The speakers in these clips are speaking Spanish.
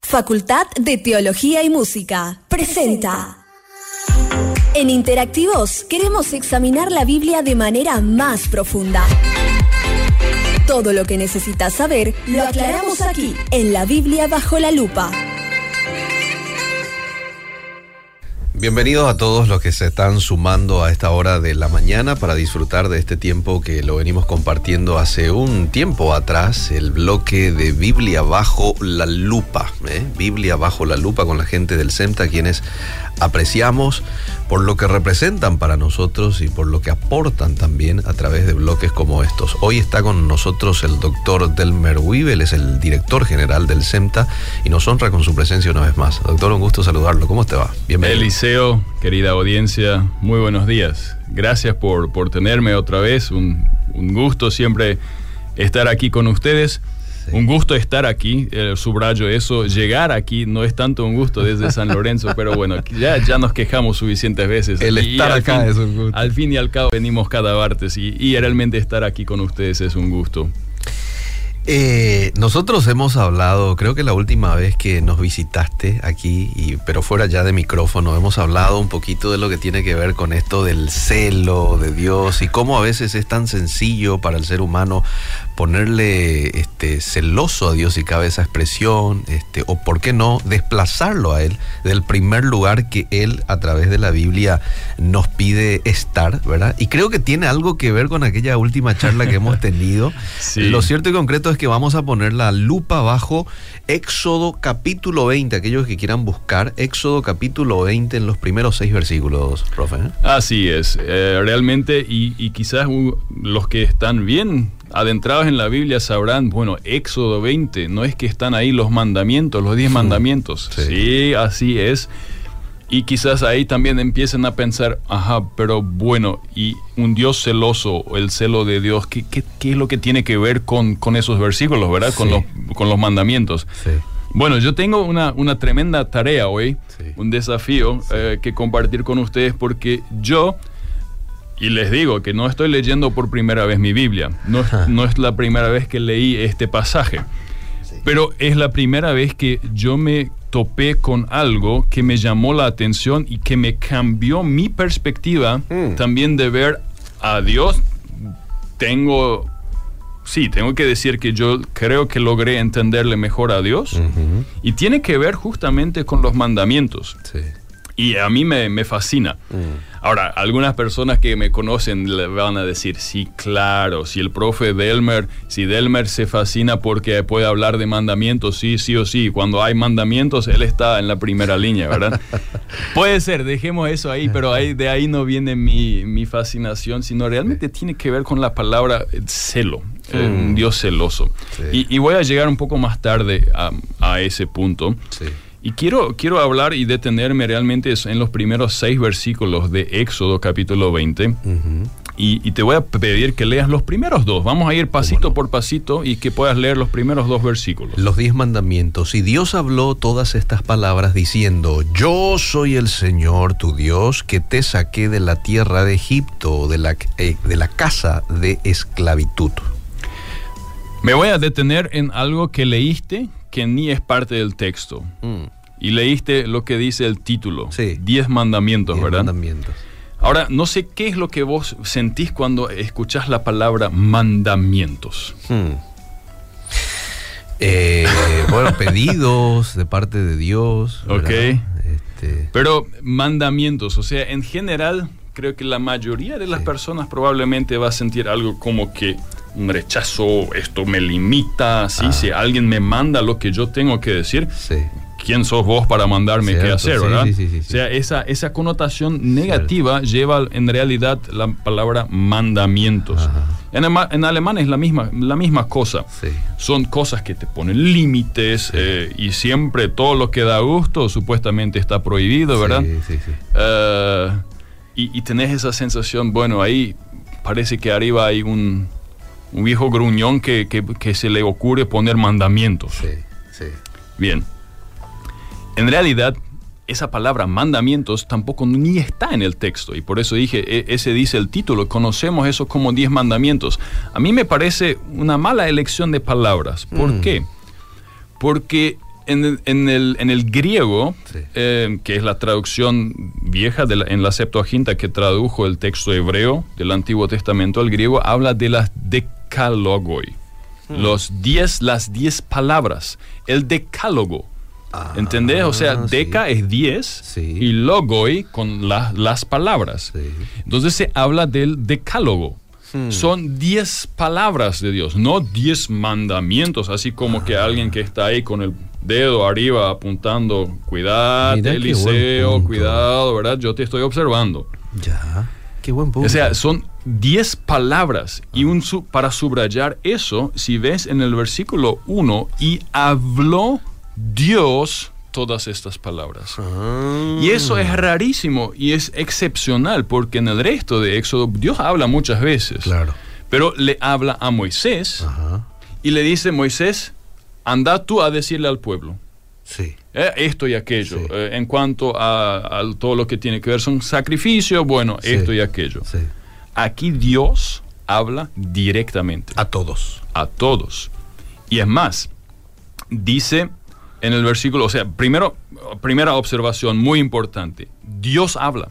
Facultad de Teología y Música, presenta. En Interactivos queremos examinar la Biblia de manera más profunda. Todo lo que necesitas saber lo aclaramos aquí, en la Biblia bajo la lupa. Bienvenidos a todos los que se están sumando a esta hora de la mañana para disfrutar de este tiempo que lo venimos compartiendo hace un tiempo atrás, el bloque de Biblia bajo la lupa, ¿eh? Biblia bajo la lupa con la gente del SEMTA, quienes apreciamos por lo que representan para nosotros y por lo que aportan también a través de bloques como estos. Hoy está con nosotros el doctor Delmer Wiebel, es el director general del SEMTA y nos honra con su presencia una vez más. Doctor, un gusto saludarlo. ¿Cómo te va? Bienvenido. Eliseo, querida audiencia, muy buenos días. Gracias por, por tenerme otra vez. Un, un gusto siempre estar aquí con ustedes. Un gusto estar aquí, eh, subrayo eso, llegar aquí no es tanto un gusto desde San Lorenzo, pero bueno, ya, ya nos quejamos suficientes veces. El estar acá es un gusto. Al fin y al cabo venimos cada martes y, y realmente estar aquí con ustedes es un gusto. Eh, nosotros hemos hablado, creo que la última vez que nos visitaste aquí, y, pero fuera ya de micrófono, hemos hablado un poquito de lo que tiene que ver con esto del celo de Dios y cómo a veces es tan sencillo para el ser humano ponerle este, celoso a Dios y cabe esa expresión, este, o por qué no desplazarlo a Él del primer lugar que Él a través de la Biblia nos pide estar, ¿verdad? Y creo que tiene algo que ver con aquella última charla que hemos tenido. Sí. Lo cierto y concreto es que vamos a poner la lupa bajo Éxodo capítulo 20, aquellos que quieran buscar Éxodo capítulo 20 en los primeros seis versículos, profe. ¿eh? Así es, eh, realmente, y, y quizás uh, los que están bien adentrados en la Biblia sabrán, bueno, Éxodo 20, no es que están ahí los mandamientos, los 10 mandamientos. Sí. sí, así es. Y quizás ahí también empiecen a pensar, ajá, pero bueno, y un Dios celoso, el celo de Dios, ¿qué, qué, qué es lo que tiene que ver con, con esos versículos, verdad? Sí. Con, los, con los mandamientos. Sí. Bueno, yo tengo una, una tremenda tarea hoy, un desafío eh, que compartir con ustedes porque yo y les digo que no estoy leyendo por primera vez mi Biblia, no, no es la primera vez que leí este pasaje, sí. pero es la primera vez que yo me topé con algo que me llamó la atención y que me cambió mi perspectiva mm. también de ver a Dios. Tengo, sí, tengo que decir que yo creo que logré entenderle mejor a Dios uh -huh. y tiene que ver justamente con los mandamientos. Sí. Y a mí me, me fascina. Mm. Ahora, algunas personas que me conocen le van a decir, sí, claro, si el profe Delmer, si Delmer se fascina porque puede hablar de mandamientos, sí, sí o sí, cuando hay mandamientos, él está en la primera línea, ¿verdad? puede ser, dejemos eso ahí, pero ahí, de ahí no viene mi, mi fascinación, sino realmente tiene que ver con la palabra celo, mm. eh, un Dios celoso. Sí. Y, y, voy a llegar un poco más tarde a, a ese punto. Sí. Y quiero, quiero hablar y detenerme realmente en los primeros seis versículos de Éxodo capítulo 20. Uh -huh. y, y, te voy a pedir que leas los primeros dos. Vamos a ir pasito no? por pasito y que puedas leer los primeros dos versículos. Los diez mandamientos. Y Dios habló todas estas palabras diciendo, yo soy el Señor tu Dios que te saqué de la tierra de Egipto, de la, eh, de la casa de esclavitud. Me voy a detener en algo que leíste que ni es parte del texto. Mm. Y leíste lo que dice el título. Sí. Diez mandamientos, Diez ¿verdad? mandamientos. Ahora, no sé qué es lo que vos sentís cuando escuchás la palabra mandamientos. Hmm. Eh, bueno, pedidos de parte de Dios. ¿verdad? Ok. Este... Pero mandamientos, o sea, en general, creo que la mayoría de las sí. personas probablemente va a sentir algo como que rechazo, esto me limita, ¿sí? Ah. si alguien me manda lo que yo tengo que decir, sí. ¿quién sos vos para mandarme Cierto, qué hacer, sí, verdad? Sí, o sea, esa, esa connotación negativa Cierto. lleva en realidad la palabra mandamientos. En, en, alemán es la misma, la misma cosa. Son cosas que te ponen límites eh, y siempre todo lo que da gusto supuestamente está prohibido, ¿verdad? Uh, y, y tenés esa sensación, bueno, ahí parece que arriba hay un un viejo gruñón que, que, que, se le ocurre poner mandamientos. Sí, sí. Bien. En realidad, esa palabra mandamientos tampoco ni está en el texto y por eso dije, e, ese dice el título, conocemos eso como diez mandamientos. A mí me parece una mala elección de palabras. ¿Por mm. qué? Porque en el, en el, en el griego, eh, que es la traducción vieja de en la Septuaginta que tradujo el texto hebreo del Antiguo Testamento al griego, habla de las decalogoi. Hmm. Los diez, las diez palabras. El decálogo. Ah, ¿Entendés? O sea, deca es diez y logoi con las palabras. Entonces se habla del decálogo. Hmm. Son diez palabras de Dios, no diez mandamientos, así como que alguien que está ahí con el dedo arriba apuntando, cuidado, Eliseo, cuidado, ¿verdad? Yo te estoy observando. Ya, qué buen punto. O sea, son diez palabras y un para subrayar eso, si ves en el versículo 1, y habló Dios todas estas palabras. Ah. Y eso es rarísimo y es excepcional porque en el resto de Éxodo Dios habla muchas veces. Claro. Pero le habla a Moisés y le dice, Moisés, anda tú a decirle al pueblo. Sí. Eh, esto y aquello. Eh, en cuanto a, todo lo que tiene que ver son sacrificios, bueno, esto y aquello. Aquí Dios habla directamente. A todos. A todos. Y es más, dice en el versículo, o sea, primero, primera observación muy importante, Dios habla.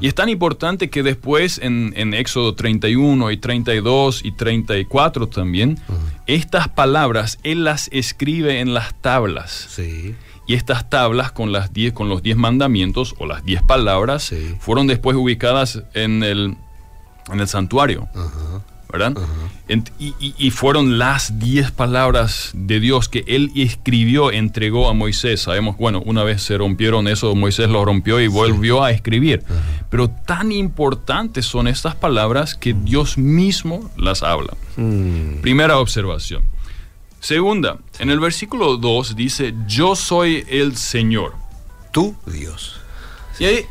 Y es tan importante que después en, en, Éxodo 31 y 32 y 34 también, estas palabras Él las escribe en las tablas. Sí. Y estas tablas con, las diez, con los 10 mandamientos o las 10 palabras fueron después ubicadas en el, en el santuario. ¿verdad? y, fueron las diez palabras de Dios que él escribió, entregó a Moisés. Sabemos, bueno, una vez se rompieron eso, Moisés lo rompió y volvió a escribir. Pero tan importantes son estas palabras que Dios mismo las habla. Mm. Primera observación. Segunda, en el versículo 2 dice, yo soy el Señor. Tú, Dios. Y ahí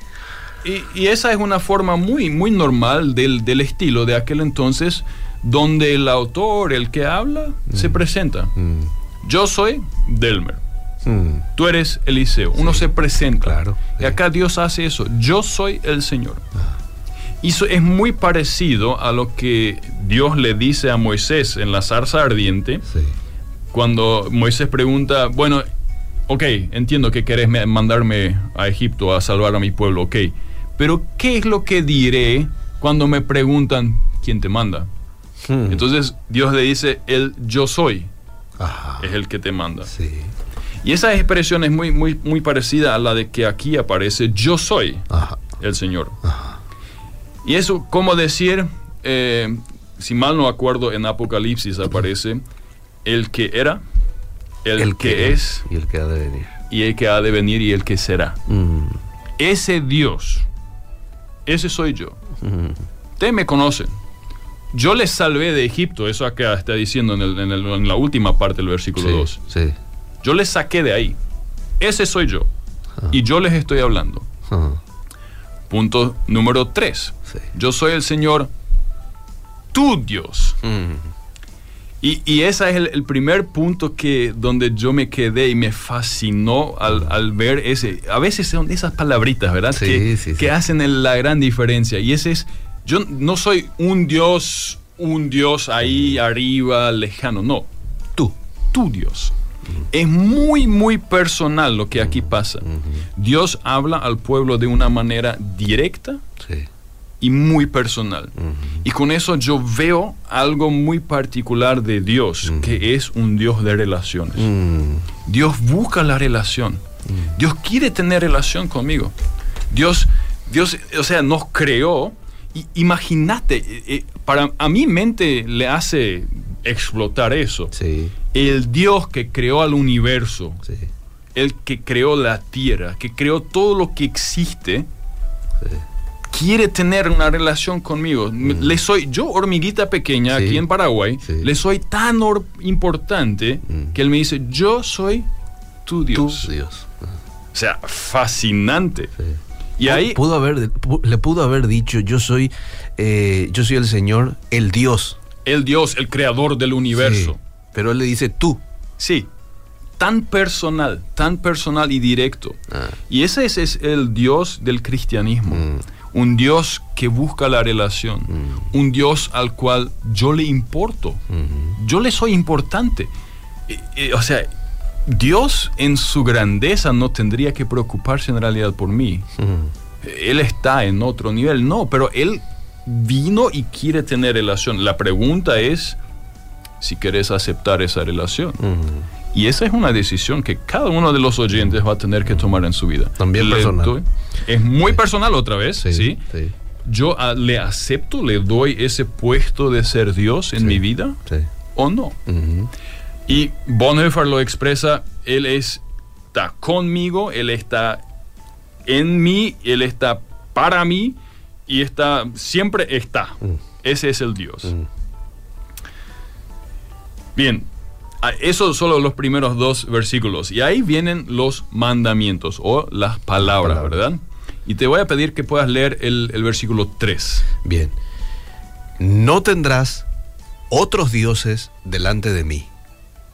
y, esa es una forma muy, muy normal del, del, estilo de aquel entonces, donde el autor, el que habla, se mm. presenta. Mm. Yo soy Delmer. Mm. Tú eres Eliseo. Uno se presenta. Claro, y acá Dios hace eso. Yo soy el Señor. Ah. Y eso es muy parecido a lo que Dios le dice a Moisés en la zarza ardiente. Cuando Moisés pregunta, bueno, ok, entiendo que querés mandarme a Egipto a salvar a mi pueblo, ok. Pero ¿qué es lo que diré cuando me preguntan quién te manda? Hmm. Entonces Dios le dice, el yo soy es el que te manda. Y esa expresión es muy, muy, muy parecida a la de que aquí aparece yo soy el Señor. Y eso, como decir, eh, si mal no acuerdo, en Apocalipsis aparece el que era, el, que, es, y el que ha de venir. Y el que ha de venir y el que será. Hmm. Ese Dios ese soy yo. Ustedes me conocen. Yo les salvé de Egipto, eso acá está diciendo en, la última parte del versículo 2. Yo les saqué de ahí. Ese soy yo. Y yo les estoy hablando. Punto número 3. Yo soy el Señor, tu Dios. Y, y ese es el, primer punto que donde yo me quedé y me fascinó al, ver ese. A veces son esas palabritas, ¿verdad? que, que hacen la gran diferencia. Y ese es, yo no soy un Dios, un Dios ahí arriba, lejano, no. Tú, tu Dios. Es muy, muy personal lo que aquí pasa. Dios habla al pueblo de una manera directa. Sí y muy personal. Y con eso yo veo algo muy particular de Dios, que es un Dios de relaciones. Dios busca la relación. Dios quiere tener relación conmigo. Dios, Dios, o sea, nos creó. Y imagínate, eh, eh, para a mi mente le hace explotar eso. El Dios que creó al universo, el que creó la tierra, que creó todo lo que existe, quiere tener una relación conmigo. Mm. Le soy, yo, hormiguita pequeña, aquí en Paraguay, le soy tan importante mm. que él me dice, yo soy tu Dios. Dios. O sea, fascinante. Y ahí pudo haber, le pudo haber dicho, yo soy, eh, yo soy el Señor, el Dios. El Dios, el creador del universo. Pero él le dice tú. Sí, tan personal, tan personal y directo. Ah. Y ese es, el Dios del cristianismo. Mm un Dios que busca la relación, mm. un Dios al cual yo le importo, mm-hmm. yo le soy importante. o sea, Dios en su grandeza no tendría que preocuparse en realidad por mí. Él está en otro nivel. No, pero Él vino y quiere tener relación. La pregunta es si quieres aceptar esa relación. Y esa es una decisión que cada uno de los oyentes va a tener que tomar en su vida. También personal. es muy personal otra vez, ¿sí? Yo le acepto, le doy ese puesto de ser Dios en mi vida o no. Y Bonhoeffer lo expresa, Él está conmigo, Él está en mí, Él está para mí y está, siempre está. Mm. Ese es el Dios. Mm. Bien, esos son solo los primeros dos versículos. Y ahí vienen los mandamientos o las palabras, ¿verdad? Y te voy a pedir que puedas leer el, el versículo 3. Bien. No tendrás otros dioses delante de mí.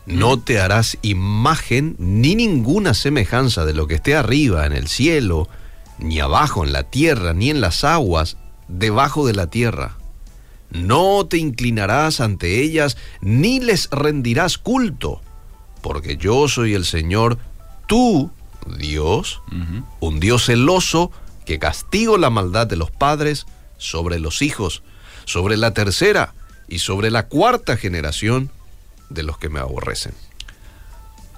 No mm. te harás imagen ni ninguna semejanza de lo que esté arriba en el cielo, ni abajo en la tierra, ni en las aguas debajo de la tierra. No te inclinarás ante ellas, ni les rendirás culto, porque yo soy el Señor, tú, Dios, un Dios celoso, que castigo la maldad de los padres sobre los hijos, sobre la tercera y sobre la cuarta generación de los que me aborrecen.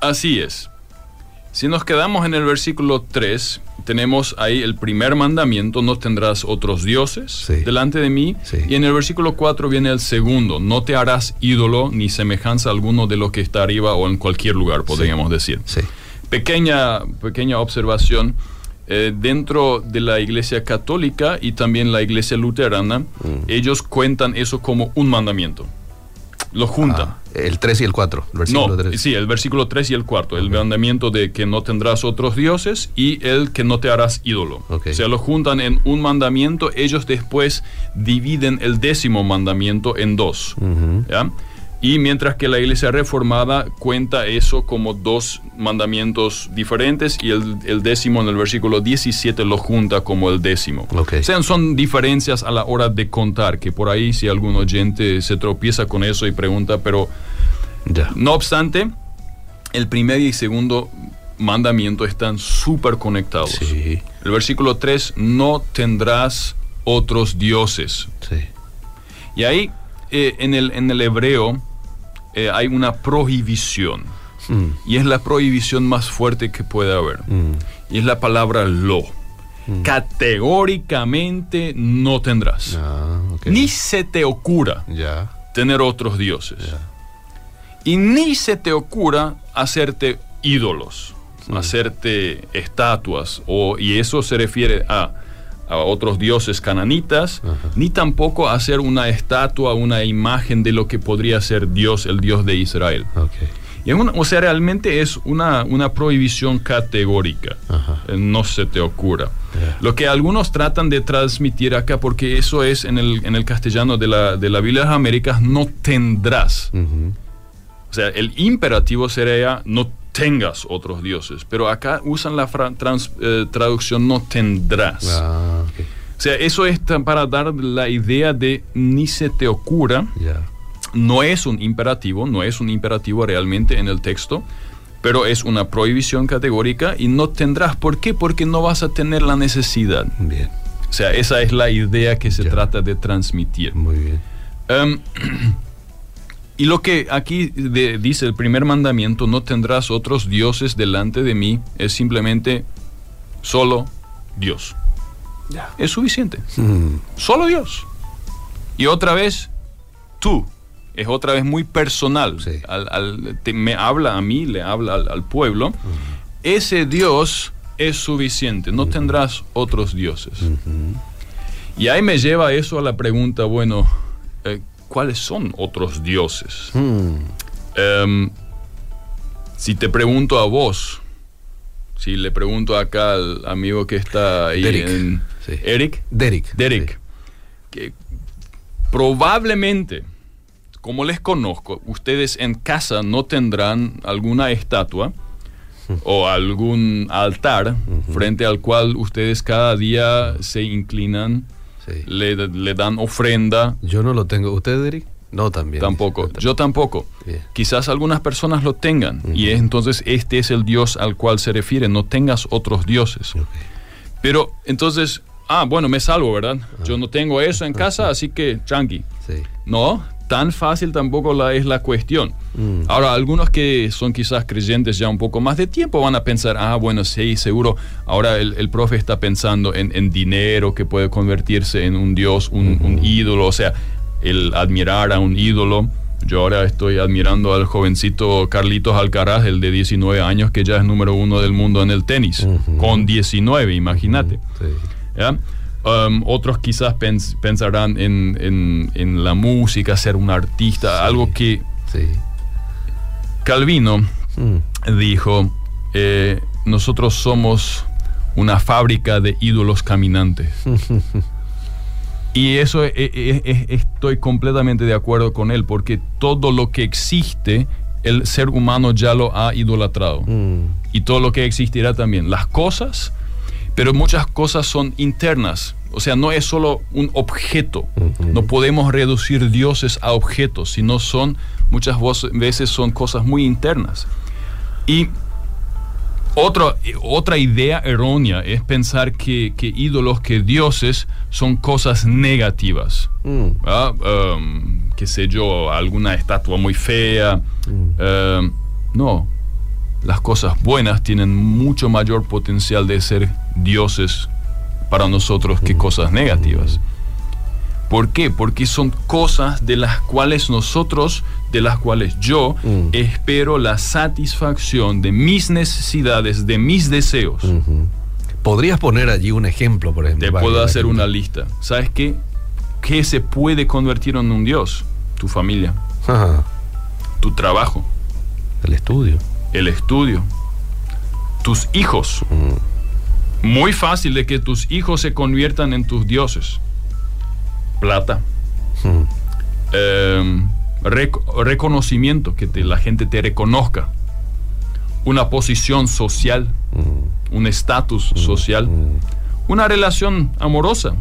Así es. Si nos quedamos en el versículo 3, tenemos ahí el primer mandamiento, no tendrás otros dioses delante de mí. Y en el versículo 4 viene el segundo, no te harás ídolo ni semejanza alguno de lo que está arriba o en cualquier lugar, podríamos decir. Pequeña, pequeña observación. Eh, dentro de la iglesia católica y también la iglesia luterana, mm. ellos cuentan eso como un mandamiento lo juntan. Ah, el 3 y el 4, el versículo no, Sí, el versículo 3 y el 4, el mandamiento de que no tendrás otros dioses y el que no te harás ídolo. O sea, lo juntan en un mandamiento, ellos después dividen el décimo mandamiento en dos. ¿ya? Y mientras que la iglesia reformada cuenta eso como dos mandamientos diferentes y el, décimo en el versículo 17 lo junta como el décimo. O sea, son diferencias a la hora de contar, que por ahí si algún oyente se tropieza con eso y pregunta, pero no obstante, el primer y segundo mandamiento están súper conectados. El versículo 3, no tendrás otros dioses. Y ahí eh, en, el, en el hebreo, eh, hay una prohibición. Mm. Y es la prohibición más fuerte que puede haber. Mm. Y es la palabra lo. Mm. Categóricamente no tendrás. Ah, ni se te ocurra tener otros dioses. Y ni se te ocurra hacerte ídolos, hacerte estatuas. O, y eso se refiere a a otros dioses cananitas, ni tampoco hacer una estatua, una imagen de lo que podría ser Dios, el Dios de Israel. Y o sea, realmente es una, una prohibición categórica. Eh, no se te ocurra. Lo que algunos tratan de transmitir acá, porque eso es en el, en el castellano de la, de la Biblia de las Américas, no tendrás. O sea, el imperativo sería no tengas otros dioses, pero acá usan la eh, traducción no tendrás. Ah, o sea, eso es para dar la idea de ni se te ocurra. No es un imperativo, no es un imperativo realmente en el texto, pero es una prohibición categórica y no tendrás. ¿Por qué? Porque no vas a tener la necesidad. Bien. O sea, esa es la idea que se trata de transmitir. Muy bien. Em, Y lo que aquí dice el primer mandamiento, no tendrás otros dioses delante de mí, es simplemente solo Dios. Es suficiente. Mm. Solo Dios. Y otra vez, tú. Es otra vez muy personal. me habla a mí, le habla al, pueblo. Mm. Ese Dios es suficiente. No mm. tendrás otros dioses. Y ahí me lleva eso a la pregunta, bueno, eh, cuáles son otros dioses. Hmm. Em, si te pregunto a vos, si le pregunto acá al amigo que está ahí en... Eric. Derek. Derek. Que probablemente, como les conozco, ustedes en casa no tendrán alguna estatua o algún altar frente al cual ustedes cada día se inclinan le, dan ofrenda. Yo no lo tengo. ¿Usted, Eric? No, también. Tampoco. Yo tampoco. Quizás algunas personas lo tengan. Y entonces este es el Dios al cual se refiere. No tengas otros dioses. Pero entonces, ah, bueno, me salvo, ¿verdad? Yo no tengo eso en casa, así que tranqui. No, tan fácil tampoco la, es la cuestión. Mm. Ahora, algunos que son quizás creyentes ya un poco más de tiempo van a pensar, ah, bueno, sí, seguro, ahora el, profe está pensando en, dinero que puede convertirse en un dios, un, un ídolo, o sea, el admirar a un ídolo. Yo ahora estoy admirando al jovencito Carlitos Alcaraz, el de 19 años, que ya es número uno del mundo en el tenis, con 19, imagínate. Um, otros quizás pensarán en, la música, ser un artista, algo que Calvino mm. dijo, eh, nosotros somos una fábrica de ídolos caminantes. Y eso e, e, e, estoy completamente de acuerdo con él, porque todo lo que existe, el ser humano ya lo ha idolatrado. Mm. Y todo lo que existirá también. Las cosas, pero muchas cosas son internas. O sea, no es solo un objeto. No podemos reducir dioses a objetos, sino son, muchas veces son cosas muy internas. Y otra, otra idea errónea es pensar que, ídolos, que dioses son cosas negativas. Mm. Um, qué sé yo, alguna estatua muy fea. Mm. Um, no, las cosas buenas tienen mucho mayor potencial de ser dioses para nosotros que mm. cosas negativas. ¿Por qué? Porque son cosas de las cuales nosotros, de las cuales yo mm. espero la satisfacción de mis necesidades, de mis deseos. ¿Podrías poner allí un ejemplo, por ejemplo? Te puedo hacer una lista. ¿Sabes qué? ¿Qué se puede convertir en un Dios? Tu familia. Tu trabajo. El estudio. El estudio. Tus hijos. Mm. Muy fácil de que tus hijos se conviertan en tus dioses plata, hmm. em, reconocimiento, que la gente te reconozca, una posición social, hmm. un estatus hmm. social, una relación amorosa,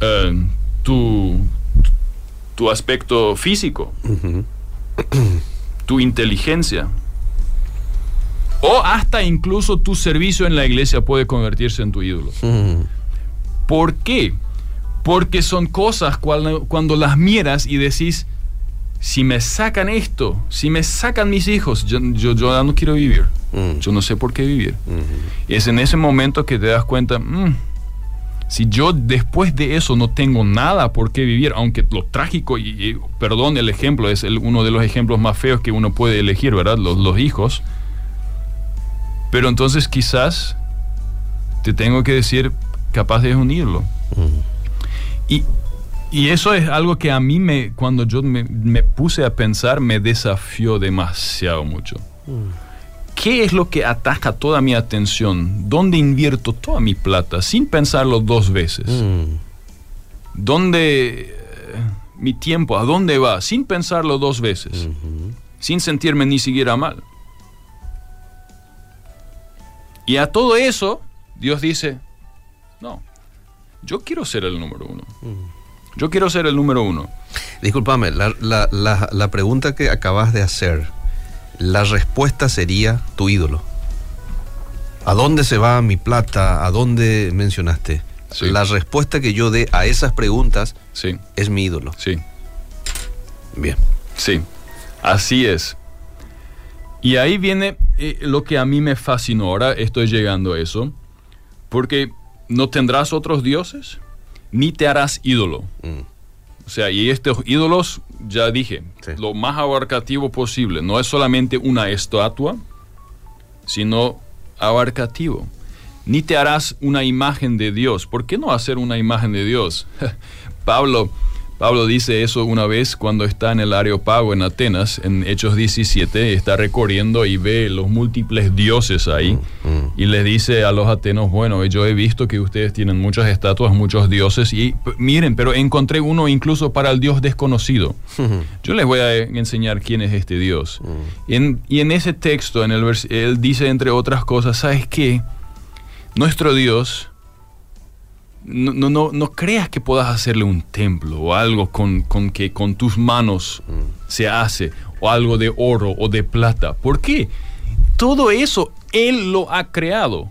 em, tu, tu aspecto físico, tu inteligencia. O hasta incluso tu servicio en la iglesia puede convertirse en tu ídolo. ¿Por qué? Porque son cosas cuando, las miras y decís, si me sacan esto, si me sacan mis hijos, yo, yo, no quiero vivir. Mm. Yo no sé por qué vivir. Y es en ese momento que te das cuenta, mm, si yo después de eso no tengo nada por qué vivir, aunque lo trágico, y, perdón el ejemplo, es uno de los ejemplos más feos que uno puede elegir, ¿verdad? Los, los hijos. Pero entonces quizás te tengo que decir, capaz de unirlo. Mm. Y, eso es algo que a mí, me, cuando yo me, puse a pensar, me desafió demasiado mucho. Mm. ¿Qué es lo que ataca toda mi atención? ¿Dónde invierto toda mi plata sin pensarlo dos veces? Mm. ¿Dónde eh, mi tiempo, a dónde va? Sin pensarlo dos veces. Sin sentirme ni siquiera mal. Y a todo eso, Dios dice, no, yo quiero ser el número uno. Mm. Yo quiero ser el número uno. Discúlpame, la, pregunta que acabas de hacer, la respuesta sería tu ídolo. ¿A dónde se va mi plata? ¿A dónde mencionaste? La respuesta que yo dé a esas preguntas sí. es mi ídolo. Sí. Bien. Sí, así es. Y ahí viene eh, lo que a mí me fascinó. Ahora estoy llegando a eso. Porque no tendrás otros dioses, ni te harás ídolo. Mm. O sea, y estos ídolos, ya dije, lo más abarcativo posible. No es solamente una estatua, sino abarcativo. Ni te harás una imagen de Dios. ¿Por qué no hacer una imagen de Dios? Pablo Pablo dice eso una vez cuando está en el Areopago en Atenas, en Hechos 17, está recorriendo y ve los múltiples dioses ahí mm, mm. y le dice a los atenos, bueno, yo he visto que ustedes tienen muchas estatuas, muchos dioses y miren, pero encontré uno incluso para el dios desconocido. Yo les voy a enseñar quién es este dios. Mm. y en ese texto, en el él dice entre otras cosas, ¿sabes qué? Nuestro Dios no, no, no, no creas que puedas hacerle un templo o algo con, con que con tus manos se hace, o algo de oro o de plata. ¿Por qué? Todo eso Él lo ha creado.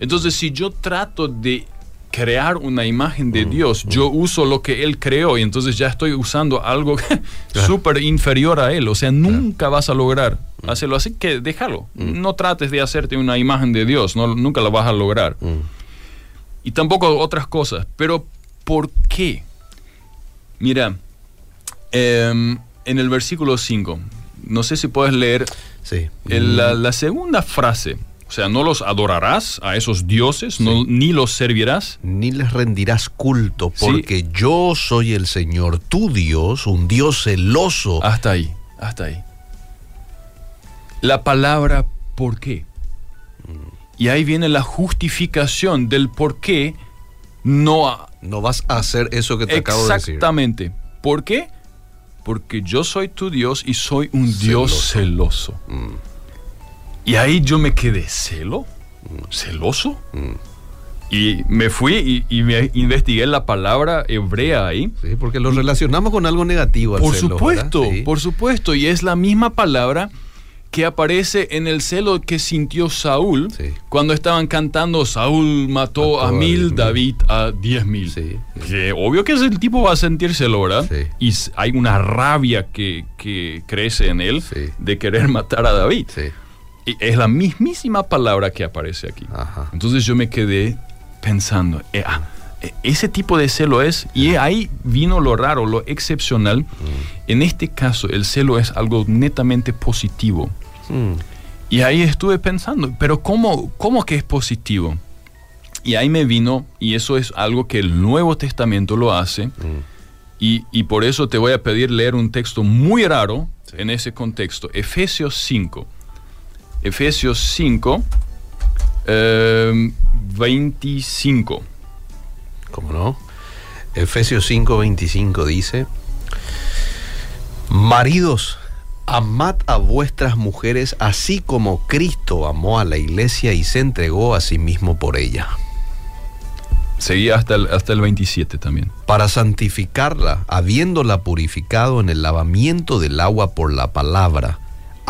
Entonces, si yo trato de crear una imagen de Dios, yo uso lo que Él creó y entonces ya estoy usando algo súper inferior a Él. O sea, nunca vas a lograr hacerlo. Así que déjalo. No trates de hacerte una imagen de Dios, no, nunca la vas a lograr. Y tampoco otras cosas. Pero, ¿por qué? Mira, em, en el versículo 5, no sé si puedes leer Sí. el- la, la segunda frase. O sea, no los adorarás a esos dioses, no- ni los servirás. Ni les rendirás culto, Sí. porque yo soy el Señor, tu Dios, un Dios celoso. Hasta ahí, hasta ahí. La palabra por qué. Y ahí viene la justificación del por qué no... ha- No vas a hacer eso que te acabo de decir. Exactamente. ¿Por qué? Porque yo soy tu Dios y soy un Dios celoso. Mm. Y ahí yo me quedé, ¿celo? Mm. ¿Celoso? Y me fui y, y me investigué la palabra hebrea ahí. Sí, porque lo relacionamos con algo negativo. al Por celo, supuesto, por supuesto. Y es la misma palabra que aparece en el celo que sintió Saúl Sí. cuando estaban cantando Saúl mató Mató a mil. David a diez mil. Sí, sí. Que obvio que el tipo va a sentírselo, ¿verdad? Sí. Y hay una rabia que, que crece en él de querer matar a David. Y es la mismísima palabra que aparece aquí. Ajá. Entonces yo me quedé pensando, eh, ah, ese tipo de celo es, y ahí vino lo raro, lo excepcional. En este caso, el celo es algo netamente positivo. Mm. Y ahí estuve pensando, pero ¿cómo, cómo que es positivo? Y ahí me vino, y eso es algo que el Nuevo Testamento lo hace, y, y por eso te voy a pedir leer un texto muy raro en ese contexto, Efesios 5. Efesios 5, eh, 25. ¿Cómo no? Efesios 5, 25 dice, Maridos, amad a vuestras mujeres así como Cristo amó a la iglesia y se entregó a sí mismo por ella, Seguí hasta el, hasta el 27 también. para santificarla, habiéndola purificado en el lavamiento del agua por la palabra,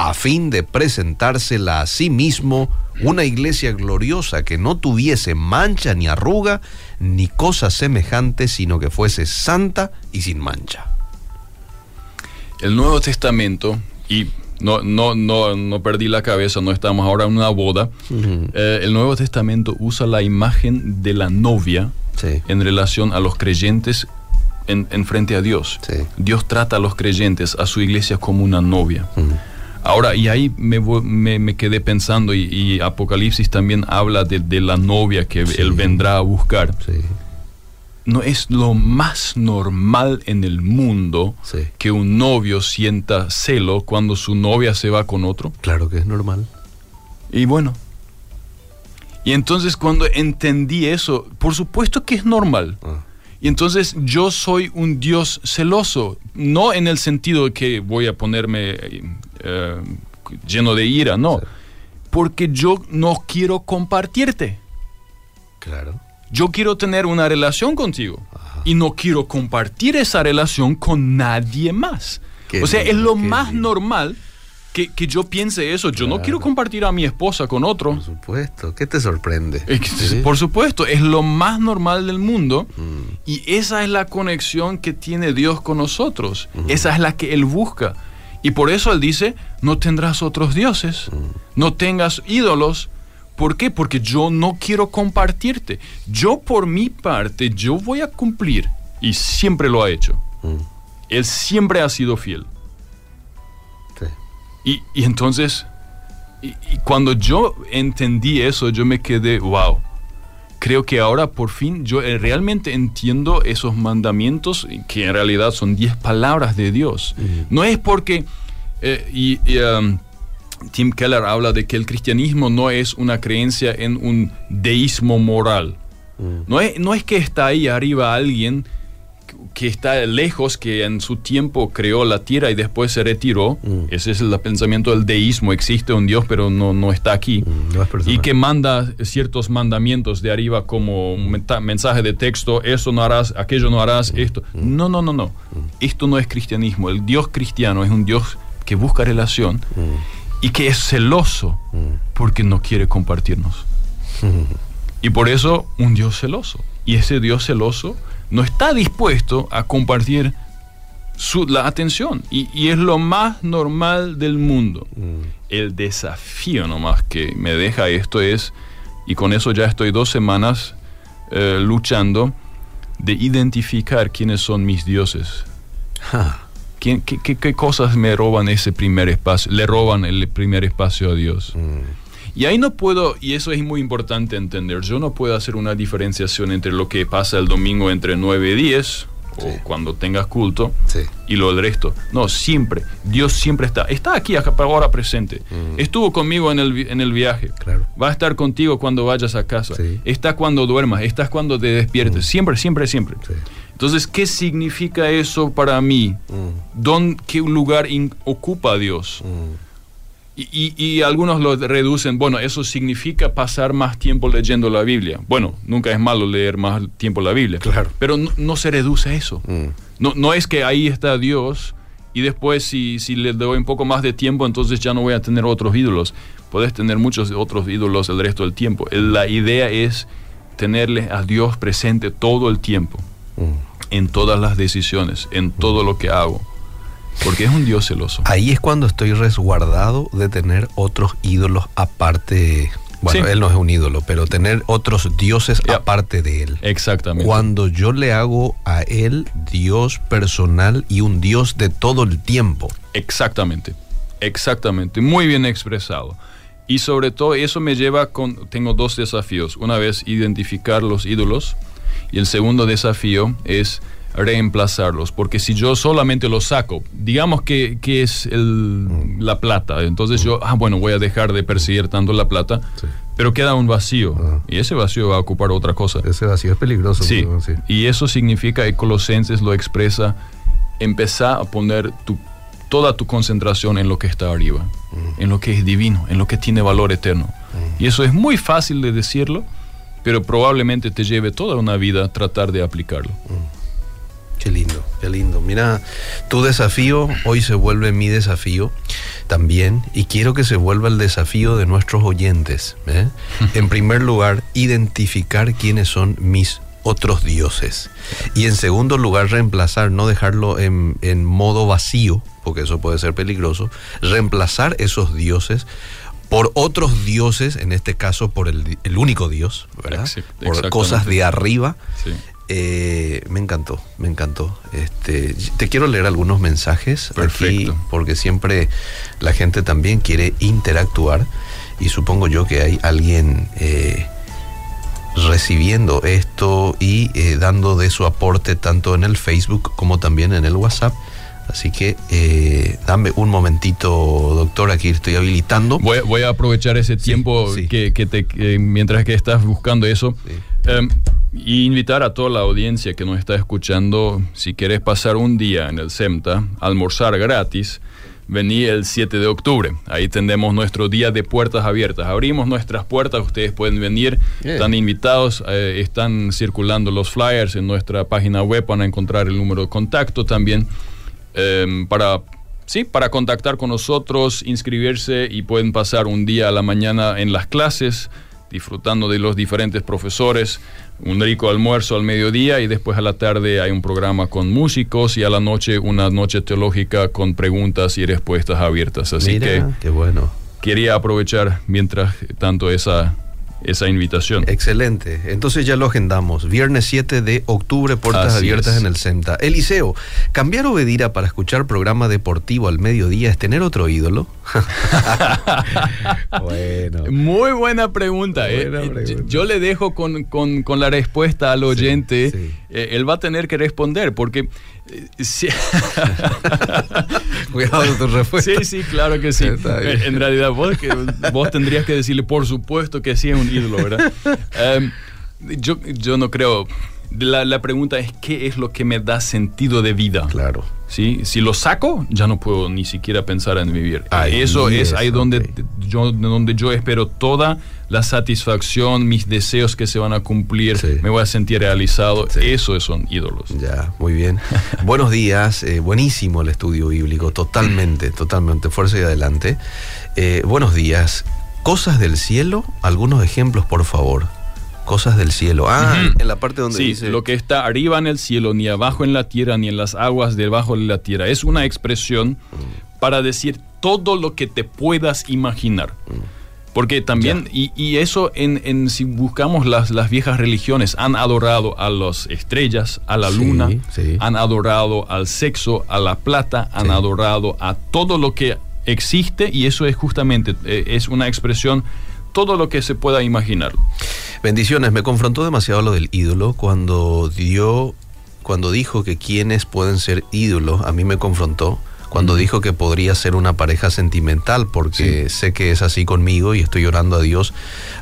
a fin de presentársela a sí mismo una iglesia gloriosa que no tuviese mancha ni arruga ni cosa semejante, sino que fuese santa y sin mancha. El Nuevo Testamento, y no, no, no, no perdí la cabeza, no estamos ahora en una boda. Eh, el Nuevo Testamento usa la imagen de la novia Sí. en relación a los creyentes en, en frente a Dios. Sí. Dios trata a los creyentes, a su iglesia como una novia. Ahora, y ahí me, me- me quedé pensando, y, y Apocalipsis también habla de, de la novia que Sí. él vendrá a buscar. Sí, No es lo más normal en el mundo sí. que un novio sienta celo cuando su novia se va con otro. Claro que es normal. Y bueno. Y entonces cuando entendí eso, por supuesto que es normal. Ah, Y entonces yo soy un Dios celoso, no en el sentido de que voy a ponerme eh, lleno de ira, no. Sí. Porque yo no quiero compartirte. claro. Yo quiero tener una relación contigo. Ajá. Y no quiero compartir esa relación con nadie más. Qué o sea, lindo, es lo más lindo. normal que, que yo piense eso. Yo no quiero compartir a mi esposa con otro. Por supuesto. ¿Qué te sorprende? Es que, Sí. Por supuesto, es lo más normal del mundo Mm, y esa es la conexión que tiene Dios con nosotros. Esa es la que Él busca. Y por eso Él dice, no tendrás otros dioses, no tengas ídolos. ¿Por qué? Porque yo no quiero compartirte. Yo por mi parte, yo voy a cumplir. Y siempre lo ha hecho. mm, Él siempre ha sido fiel. sí. Y, y entonces, y, y cuando yo entendí eso, yo me quedé, wow. Creo que ahora por fin yo eh, realmente entiendo esos mandamientos que en realidad son 10 palabras de Dios. No es porque, eh, y, y, um, Tim Keller habla de que el cristianismo no es una creencia en un deísmo moral. Mm, No es, no es que está ahí arriba alguien, que está lejos, que en su tiempo creó la tierra y después se retiró. Mm. Ese es el pensamiento del deísmo. Existe un Dios, pero no, no está aquí. Mm, no es personal. y que manda ciertos mandamientos de arriba como un mensaje de texto, eso no harás, aquello no harás, Mm. esto. No, no, no, no. Esto no es cristianismo. El Dios cristiano es un Dios que busca relación y que es celoso porque no quiere compartirnos. Y por eso un Dios celoso. Y ese Dios celoso no está dispuesto a compartir su, la atención. Y, y es lo más normal del mundo. El desafío nomás que me deja esto es, y con eso ya estoy dos semanas eh, luchando, de identificar quiénes son mis dioses. Ja. ¿Quién- qué, qué- qué cosas me roban ese primer espacio? Le roban el primer espacio a Dios. Y ahí no puedo, y eso es muy importante entender, yo no puedo hacer una diferenciación entre lo que pasa el domingo entre 9 y 10, o Sí. cuando tengas culto, Sí. y lo del resto. No, siempre, Dios siempre está. Está aquí, ahora presente. Estuvo conmigo en el, en el viaje. Claro. Va a estar contigo cuando vayas a casa. Sí. Está cuando duermas, estás cuando te despiertes. Siempre, siempre, siempre. Sí. Entonces, ¿qué significa eso para mí? ¿Dón- ¿Qué lugar in- ocupa Dios? Y, y- y algunos lo reducen, bueno, eso significa pasar más tiempo leyendo la Biblia. Bueno, nunca es malo leer más tiempo la Biblia. Claro. Pero no, no se reduce a eso. Mm. No, no es que ahí está Dios y después si, si le doy un poco más de tiempo, entonces ya no voy a tener otros ídolos. Puedes tener muchos otros ídolos el resto del tiempo. La idea es tenerle a Dios presente todo el tiempo, en todas las decisiones, en todo lo que hago. Porque es un Dios celoso. Ahí es cuando estoy resguardado de tener otros ídolos aparte. Bueno, Sí. él no es un ídolo, pero tener otros dioses aparte de él. Exactamente. Cuando yo le hago a él Dios personal y un Dios de todo el tiempo. Exactamente, exactamente, muy bien expresado. Y sobre todo eso me lleva con, tengo dos desafíos. Una vez identificar los ídolos y el segundo desafío es reemplazarlos, porque si yo solamente los saco, digamos que, que es el- la plata, entonces yo, ah, bueno, voy a dejar de perseguir tanto la plata, Sí. pero queda un vacío Ah. y ese vacío va a ocupar otra cosa. Ese vacío es peligroso. Sí, y eso significa, y Colosenses lo expresa, empezar a poner tu, toda tu concentración en lo que está arriba, en lo que es divino, en lo que tiene valor eterno. Y eso es muy fácil de decirlo, pero probablemente te lleve toda una vida tratar de aplicarlo. Qué lindo. Mira, tu desafío hoy se vuelve mi desafío también y quiero que se vuelva el desafío de nuestros oyentes. ¿eh? En primer lugar, identificar quiénes son mis otros dioses. Y en segundo lugar, reemplazar, no dejarlo en, en modo vacío, porque eso puede ser peligroso, reemplazar esos dioses por otros dioses, en este caso por el, el único Dios, ¿verdad? Por cosas de arriba. Sí. Eh, me encantó, me encantó. Este, te quiero leer algunos mensajes aquí Perfecto. porque siempre la gente también quiere interactuar y supongo yo que hay alguien eh, recibiendo esto y eh, dando de su aporte tanto en el Facebook como también en el WhatsApp. Así que eh, dame un momentito, doctor, aquí estoy habilitando. Voy, voy a aprovechar ese tiempo sí. Que, que te, que mientras que estás buscando eso. Sí. em, y invitar a toda la audiencia que nos está escuchando, si quieres pasar un día en el SEMTA, almorzar gratis, vení el 7 de octubre. Ahí tendremos nuestro día de puertas abiertas. Abrimos nuestras puertas, ustedes pueden venir, Bien. están invitados, eh, están circulando los flyers en nuestra página web, van a encontrar el número de contacto también em, para, sí, para contactar con nosotros, inscribirse y pueden pasar un día a la mañana en las clases, disfrutando de los diferentes profesores, un rico almuerzo al mediodía y después a la tarde hay un programa con músicos y a la noche una noche teológica con preguntas y respuestas abiertas. Así Mira, que qué bueno. quería aprovechar mientras tanto esa, esa invitación. Excelente. Entonces ya lo agendamos. Viernes 7 de octubre, puertas Así abiertas es. en el CEMTA. Eliseo, ¿cambiar Obedira para escuchar programa deportivo al mediodía es tener otro ídolo? bueno. Muy buena pregunta. eh. Buena Eh, pregunta. Yo le dejo con, con- con la respuesta al oyente. sí. Eh, él va a tener que responder porque... eh, si- Cuidado con tu respuesta. sí, sí, claro que sí. En realidad vos, que- vos tendrías que decirle, por supuesto que sí es un ídolo, ¿verdad? Em, yo, yo no creo... La, la pregunta es, ¿qué es lo que me da sentido de vida? Claro. ¿Sí? Si lo saco, ya no puedo ni siquiera pensar en vivir. Ahí eso es es, ahí donde, yo, donde yo espero toda la satisfacción, mis deseos que se van a cumplir, Sí. me voy a sentir realizado. Sí. Eso son ídolos. Ya, muy bien. Buenos días, eh, buenísimo el estudio bíblico, totalmente, totalmente, fuerza y adelante. Eh, buenos días. Cosas del cielo, algunos ejemplos, por favor. Cosas del cielo. Ah, en la parte donde Sí, dice... lo que está arriba en el cielo, ni abajo en la tierra, ni en las aguas debajo de la tierra. Es una expresión para decir todo lo que te puedas imaginar. Porque también, y, y eso en, en- si buscamos las, las viejas religiones, han adorado a las estrellas, a la Sí, luna, sí. han adorado al sexo, a la plata, han Sí. adorado a todo lo que existe y eso es justamente, eh, es una expresión, todo lo que se pueda imaginar. Bendiciones, me confrontó demasiado lo del ídolo cuando dio, cuando dijo que quienes pueden ser ídolos, a mí me confrontó. Cuando dijo que podría ser una pareja sentimental, porque sé que es así conmigo y estoy orando a Dios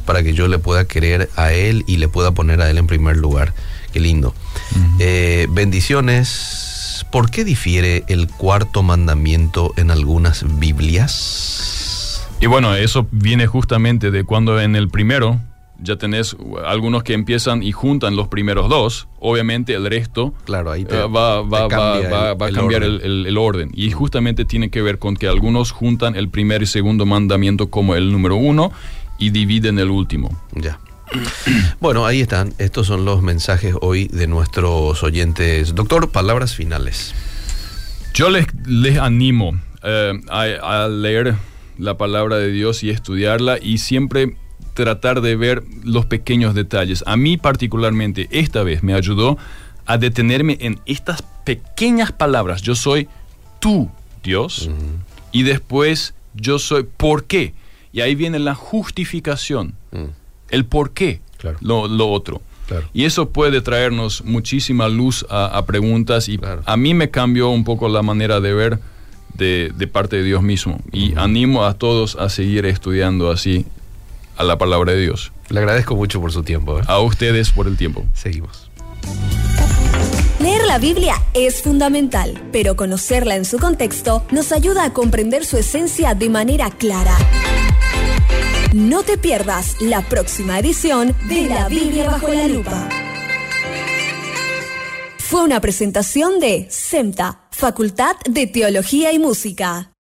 para que yo le pueda querer a Él y le pueda poner a Él en primer lugar. Qué lindo. Eh, bendiciones. ¿Por qué difiere el cuarto mandamiento en algunas Biblias? Y bueno, eso viene justamente de cuando en el primero ya tenés algunos que empiezan y juntan los primeros dos, obviamente el resto Claro, ahí te, eh, va, te va- va- va- el- va a el cambiar orden. el, el- el orden. Y justamente tiene que ver con que algunos juntan el primer y segundo mandamiento como el número uno y dividen el último. Ya. Bueno, ahí están. Estos son los mensajes hoy de nuestros oyentes. Doctor, palabras finales. Yo les, les animo eh, a, a leer la palabra de Dios y estudiarla y siempre tratar de ver los pequeños detalles. A mí particularmente esta vez me ayudó a detenerme en estas pequeñas palabras. Yo soy tu Dios y después yo soy por qué. Y ahí viene la justificación, Mm, el por qué, Claro. lo, lo otro. Claro. Y eso puede traernos muchísima luz a, a preguntas y Claro. a mí me cambió un poco la manera de ver de, de parte de Dios mismo. Y animo a todos a seguir estudiando así a la palabra de Dios. Le agradezco mucho por su tiempo. ¿eh? A ustedes por el tiempo. Seguimos. Leer la Biblia es fundamental, pero conocerla en su contexto nos ayuda a comprender su esencia de manera clara. No te pierdas la próxima edición de La Biblia bajo la lupa. Fue una presentación de SEMTA, Facultad de Teología y Música.